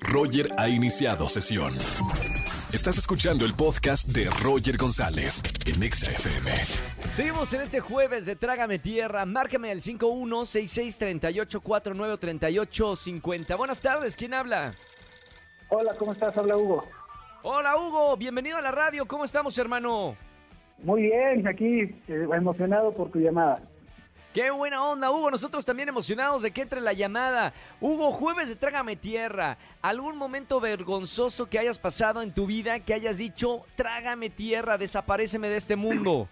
Roger ha iniciado sesión. Estás escuchando el podcast de Roger González en Exa FM. Seguimos en este jueves de Trágame Tierra. Márcame al 516638493850. Buenas tardes, ¿quién habla? Hola, ¿cómo estás? Habla Hugo. Hola Hugo, bienvenido a la radio. ¿Cómo estamos, hermano? Muy bien, aquí eh, emocionado por tu llamada. Qué buena onda, Hugo. Nosotros también emocionados de que entre la llamada. Hugo, jueves de Trágame Tierra. ¿Algún momento vergonzoso que hayas pasado en tu vida que hayas dicho, trágame tierra, desapareceme de este mundo?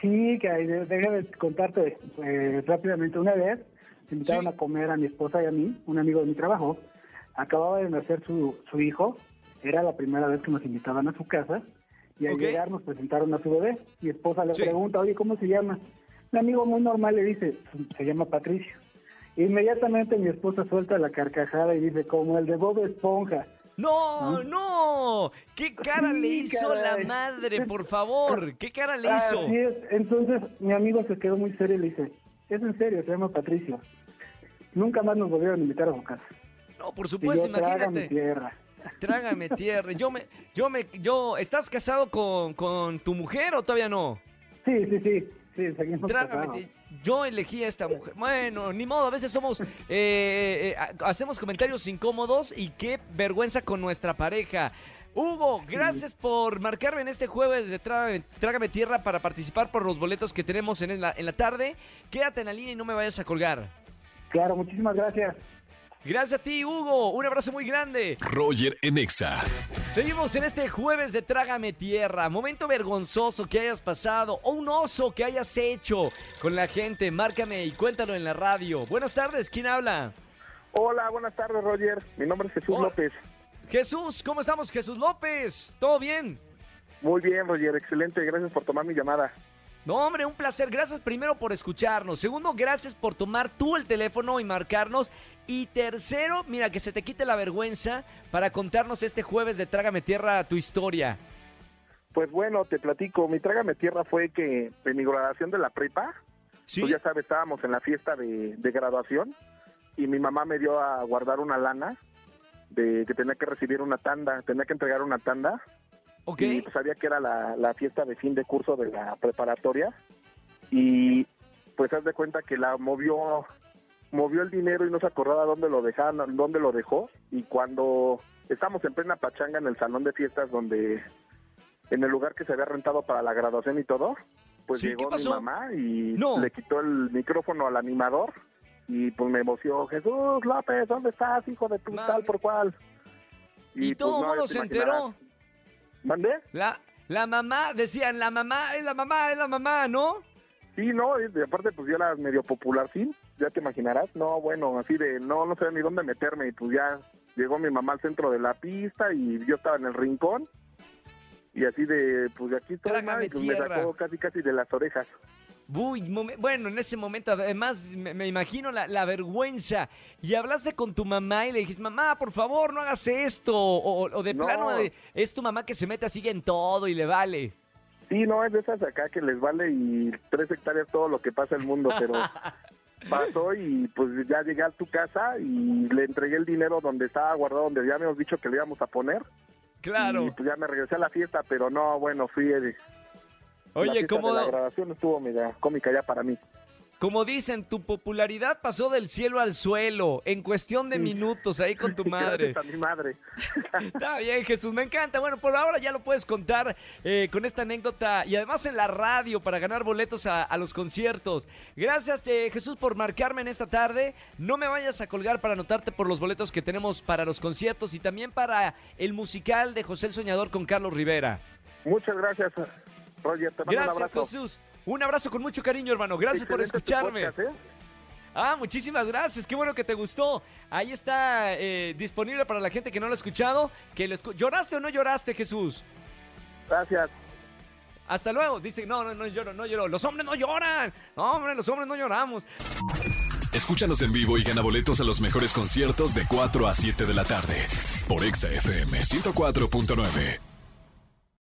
Sí, que déjame contarte eh, rápidamente. Una vez invitaron Sí. a comer a mi esposa y a mí, un amigo de mi trabajo. Acababa de nacer su, su hijo. Era la primera vez que nos invitaban a su casa. Y al llegar nos presentaron a su bebé. Mi esposa le Sí. pregunta, oye, ¿cómo se llama? Un amigo muy normal le dice, se llama Patricio. Inmediatamente mi esposa suelta la carcajada y dice, como el de Bob Esponja. No, no. ¿Qué cara le hizo la madre, por favor? ¿Qué cara le hizo? Es. Entonces mi amigo se quedó muy serio y le dice, es en serio, se llama Patricio. Nunca más nos volvieron a invitar a su casa. No, por supuesto, yo, trágame imagínate. tierra. Trágame tierra. Yo me, yo me, yo, ¿estás casado con, con tu mujer o todavía no? Sí, sí, sí. Sí, Trágame Yo elegí a esta mujer. Bueno, ni modo, a veces somos, eh, eh, ha- hacemos comentarios incómodos y qué vergüenza con nuestra pareja. Hugo, gracias por marcarme en este jueves de Trágame, Trágame Tierra para participar por los boletos que tenemos en la, en la tarde. Quédate en la línea y no me vayas a colgar. Claro, muchísimas gracias. Gracias a ti, Hugo. Un abrazo muy grande. Roger en Exa. Seguimos en este jueves de Trágame Tierra. Momento vergonzoso que hayas pasado o un oso que hayas hecho con la gente. Márcame y cuéntalo en la radio. Buenas tardes, ¿quién habla? Hola, buenas tardes, Roger. Mi nombre es Jesús Hola. López. Jesús, ¿cómo estamos? Jesús López, ¿todo bien? Muy bien, Roger, excelente. Gracias por tomar mi llamada. No, hombre, un placer. Gracias primero por escucharnos. Segundo, gracias por tomar tú el teléfono y marcarnos. Y tercero, mira, que se te quite la vergüenza para contarnos este jueves de Trágame Tierra tu historia. Pues bueno, te platico. Mi trágame tierra fue que en mi graduación de la prepa, ¿Sí? pues ya sabes, estábamos en la fiesta de, de graduación y mi mamá me dio a guardar una lana de que tenía que recibir una tanda, tenía que entregar una tanda Y pues sabía que era la, la fiesta de fin de curso de la preparatoria y pues haz de cuenta que la movió movió el dinero y no se acordaba dónde lo dejaron, dónde lo dejó y cuando estamos en plena pachanga en el salón de fiestas donde en el lugar que se había rentado para la graduación y todo, pues Sí, ¿qué llegó mi mamá y No. le quitó el micrófono al animador y pues me emocionó, Jesús López, ¿dónde estás, hijo de tu tal por cual? Y, pues, todo el no, mundo se enteró. ¿Mandé? La, la mamá, decían, la mamá, es la mamá, es la mamá, ¿no? Sí, no, y aparte pues yo era medio popular, sí, ya te imaginarás, no, bueno, así de no, no sé ni dónde meterme y pues ya llegó mi mamá al centro de la pista y yo estaba en el rincón y así de, pues de aquí estoy, ma, y pues me sacó casi casi de las orejas. Uy, bueno, en ese momento, además, me, me imagino la, la vergüenza. Y hablaste con tu mamá y le dijiste, mamá, por favor, no hagas esto. O, o de No. plano, de- es tu mamá que se mete así en todo y le vale. Sí, no, es de esas acá que les vale y tres hectáreas todo lo que pasa en el mundo, pero pasó y pues ya llegué a tu casa y le entregué el dinero donde estaba guardado, donde ya habíamos dicho que le íbamos a poner. Claro. Y pues ya me regresé a la fiesta, pero no, bueno, fui... eh, Oye, de la grabación estuvo mega cómica ya para mí. como dicen, tu popularidad pasó del cielo al suelo en cuestión de minutos ahí con tu madre. Gracias a mi madre. Está bien, Jesús, me encanta. Bueno, por ahora ya lo puedes contar eh, con esta anécdota y además en la radio para ganar boletos a, a los conciertos. Gracias, eh, Jesús, por marcarme en esta tarde. No me vayas a colgar para anotarte por los boletos que tenemos para los conciertos y también para el musical de José el Soñador con Carlos Rivera. Muchas gracias, Roger. Te mando un Gracias, abrazo. Jesús. Un abrazo con mucho cariño, hermano. Gracias por Excelente tu escucharme. podcast, ¿eh? Ah, muchísimas gracias. Qué bueno que te gustó. Ahí está eh, disponible para la gente que no lo ha escuchado. Que lo escu- ¿Lloraste o no lloraste, Jesús? Gracias. Hasta luego. Dice, no, no, no lloro, no lloro. Los hombres no lloran. No, hombre, los hombres no lloramos. Escúchanos en vivo y gana boletos a los mejores conciertos de 4 a 7 de la tarde por Exa FM 104.9.